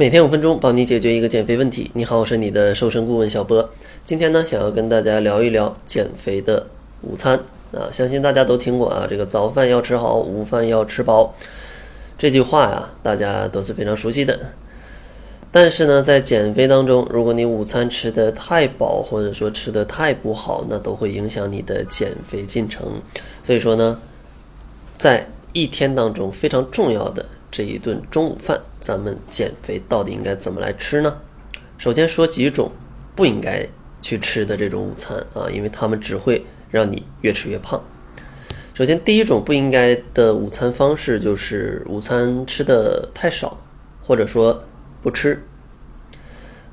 每天五分钟，帮你解决一个减肥问题。你好，我是你的瘦身顾问小波。今天呢，想要跟大家聊一聊减肥的午餐啊。相信大家都听过啊，这个早饭要吃好，午饭要吃饱这句话呀，大家都是非常熟悉的。但是呢，在减肥当中，如果你午餐吃的太饱，或者说吃的太不好，那都会影响你的减肥进程。所以说呢，在一天当中非常重要的。这一顿中午饭，咱们减肥到底应该怎么来吃呢？首先说几种不应该去吃的这种午餐啊，因为它们只会让你越吃越胖。首先，第一种不应该的午餐方式就是午餐吃的太少，或者说不吃。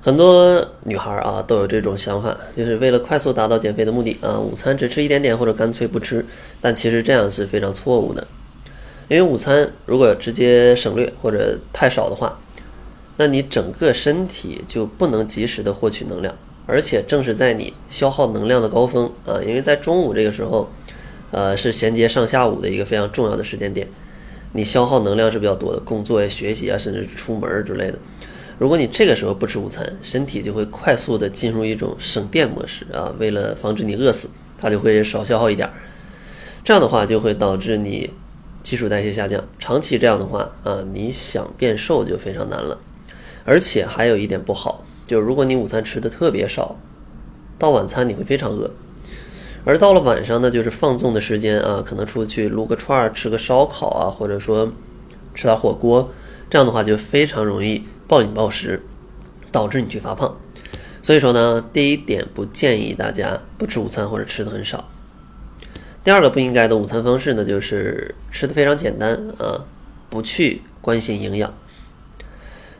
很多女孩啊都有这种想法，就是为了快速达到减肥的目的啊，午餐只吃一点点或者干脆不吃。但其实这样是非常错误的。因为午餐如果直接省略或者太少的话，那你整个身体就不能及时的获取能量，而且正是在你消耗能量的高峰啊，因为在中午这个时候，呃，是衔接上下午的一个非常重要的时间点，你消耗能量是比较多的，工作呀、学习啊，甚至出门之类的。如果你这个时候不吃午餐，身体就会快速的进入一种省电模式啊，为了防止你饿死，它就会少消耗一点，这样的话就会导致你。基础代谢下降，长期这样的话啊，你想变瘦就非常难了。而且还有一点不好，就是如果你午餐吃的特别少，到晚餐你会非常饿。而到了晚上呢，就是放纵的时间啊，可能出去撸个串儿、吃个烧烤啊，或者说吃点火锅，这样的话就非常容易暴饮暴食，导致你去发胖。所以说呢，第一点不建议大家不吃午餐或者吃的很少。第二个不应该的午餐方式呢，就是吃的非常简单啊，不去关心营养。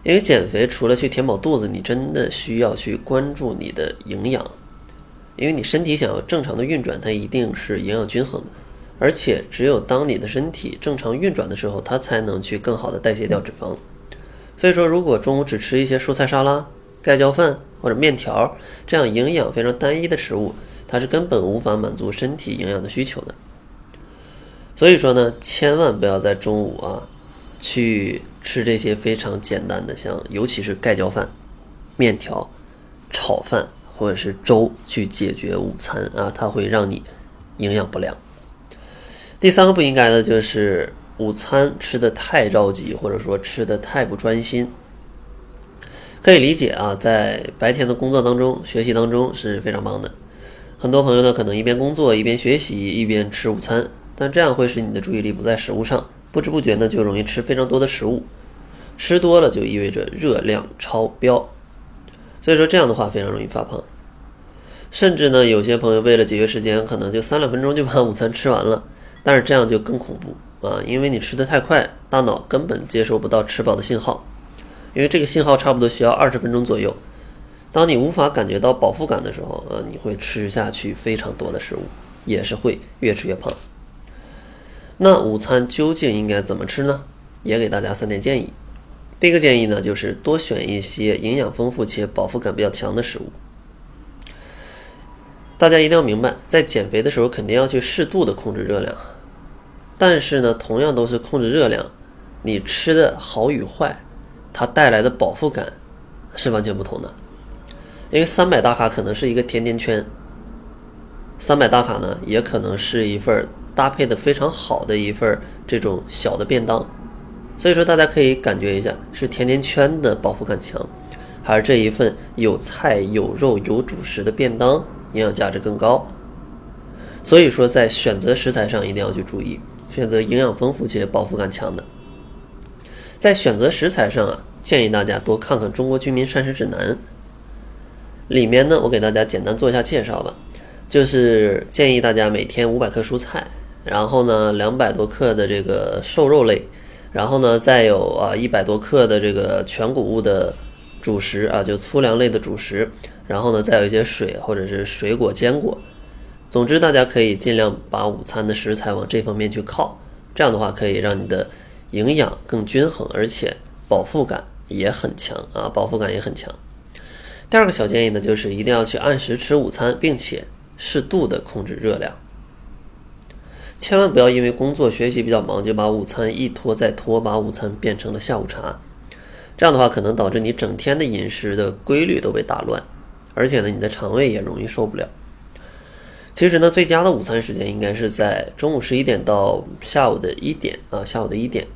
因为减肥除了去填饱肚子，你真的需要去关注你的营养。因为你身体想要正常的运转，它一定是营养均衡的。而且只有当你的身体正常运转的时候，它才能去更好的代谢掉脂肪。所以说，如果中午只吃一些蔬菜沙拉、盖浇饭或者面条这样营养非常单一的食物，它是根本无法满足身体营养的需求的，所以说呢，千万不要在中午啊去吃这些非常简单的，像尤其是盖浇饭、面条、炒饭或者是粥去解决午餐啊，它会让你营养不良。第三个不应该的就是午餐吃的太着急，或者说吃的太不专心。可以理解啊，在白天的工作当中、学习当中是非常忙的。很多朋友呢，可能一边工作一边学习一边吃午餐，但这样会使你的注意力不在食物上，不知不觉呢就容易吃非常多的食物，吃多了就意味着热量超标，所以说这样的话非常容易发胖。甚至呢，有些朋友为了节约时间，可能就三两分钟就把午餐吃完了，但是这样就更恐怖啊，因为你吃的太快，大脑根本接收不到吃饱的信号，因为这个信号差不多需要二十分钟左右。当你无法感觉到饱腹感的时候，呃，你会吃下去非常多的食物，也是会越吃越胖。那午餐究竟应该怎么吃呢？也给大家三点建议。第一个建议呢，就是多选一些营养丰富且饱腹感比较强的食物。大家一定要明白，在减肥的时候肯定要去适度的控制热量，但是呢，同样都是控制热量，你吃的好与坏，它带来的饱腹感是完全不同的。因为三百大卡可能是一个甜甜圈，三百大卡呢也可能是一份搭配的非常好的一份这种小的便当，所以说大家可以感觉一下，是甜甜圈的饱腹感强，还是这一份有菜有肉有主食的便当营养价值更高？所以说在选择食材上一定要去注意，选择营养丰富且饱腹感强的。在选择食材上啊，建议大家多看看《中国居民膳食指南》。里面呢，我给大家简单做一下介绍吧，就是建议大家每天五百克蔬菜，然后呢两百多克的这个瘦肉类，然后呢再有啊一百多克的这个全谷物的主食啊，就粗粮类的主食，然后呢再有一些水或者是水果坚果，总之大家可以尽量把午餐的食材往这方面去靠，这样的话可以让你的营养更均衡，而且饱腹感也很强啊，饱腹感也很强。第二个小建议呢，就是一定要去按时吃午餐，并且适度的控制热量。千万不要因为工作学习比较忙，就把午餐一拖再拖，把午餐变成了下午茶。这样的话可能导致你整天的饮食的规律都被打乱，而且呢，你的肠胃也容易受不了。其实呢，最佳的午餐时间应该是在中午十一点到下午的一点啊，下午的一点。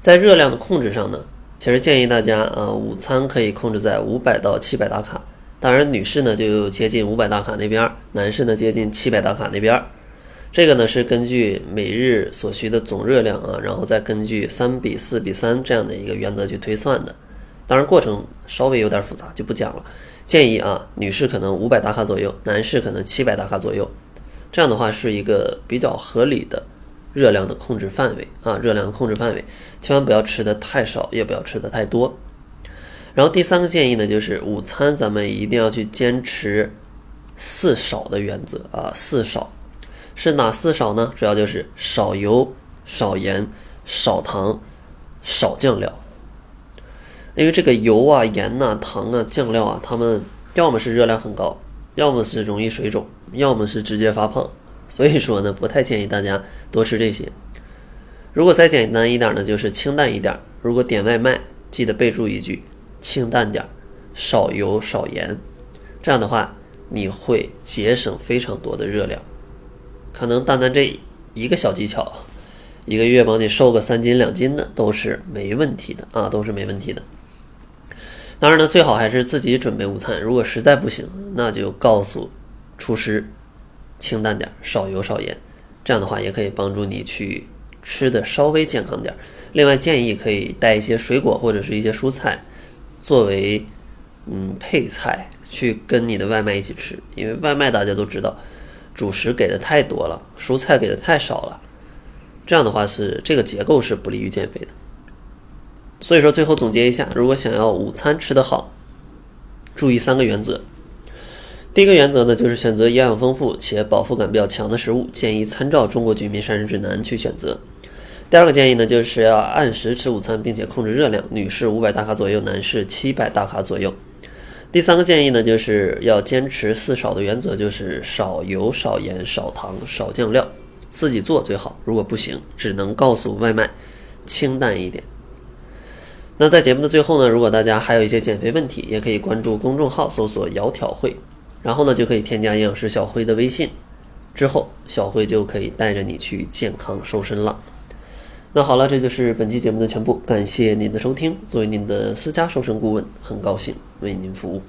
在热量的控制上呢，其实建议大家啊，午餐可以控制在五百到七百大卡。当然，女士呢就接近五百大卡那边，男士呢接近七百大卡那边。这个呢是根据每日所需的总热量啊，然后再根据三比四比三这样的一个原则去推算的。当然，过程稍微有点复杂，就不讲了。建议啊，女士可能五百大卡左右，男士可能七百大卡左右。这样的话是一个比较合理的热量的控制范围啊，热量的控制范围，千万不要吃的太少，也不要吃的太多。然后第三个建议呢，就是午餐咱们一定要去坚持四少的原则啊，四少是哪四少呢？主要就是少油、少盐、少糖、少酱料。因为这个油啊、盐呐、糖啊、酱料啊，它们要么是热量很高，要么是容易水肿，要么是直接发胖。所以说呢，不太建议大家多吃这些。如果再简单一点呢，就是清淡一点。如果点外卖，记得备注一句。清淡点儿，少油少盐，这样的话你会节省非常多的热量。可能单单这一个小技巧，一个月帮你瘦个三斤两斤的都是没问题的啊，都是没问题的。当然呢，最好还是自己准备午餐。如果实在不行，那就告诉厨师清淡点儿，少油少盐，这样的话也可以帮助你去吃的稍微健康点儿。另外建议可以带一些水果或者是一些蔬菜。作为嗯配菜去跟你的外卖一起吃，因为外卖大家都知道，主食给的太多了，蔬菜给的太少了，这样的话是这个结构是不利于减肥的。所以说最后总结一下，如果想要午餐吃得好，注意三个原则。第一个原则呢，就是选择营养丰富且饱腹感比较强的食物，建议参照《中国居民膳食指南》去选择。第二个建议呢，就是要按时吃午餐，并且控制热量。女士五百大卡左右，男士七百大卡左右。第三个建议呢，就是要坚持四少的原则，就是少油、少盐、少糖、少酱料，自己做最好。如果不行，只能告诉外卖，清淡一点。那在节目的最后呢，如果大家还有一些减肥问题，也可以关注公众号搜索“窈窕会”，然后呢就可以添加营养师小辉的微信，之后小辉就可以带着你去健康瘦身了。那好了，这就是本期节目的全部，感谢您的收听。作为您的私家瘦身顾问，很高兴为您服务。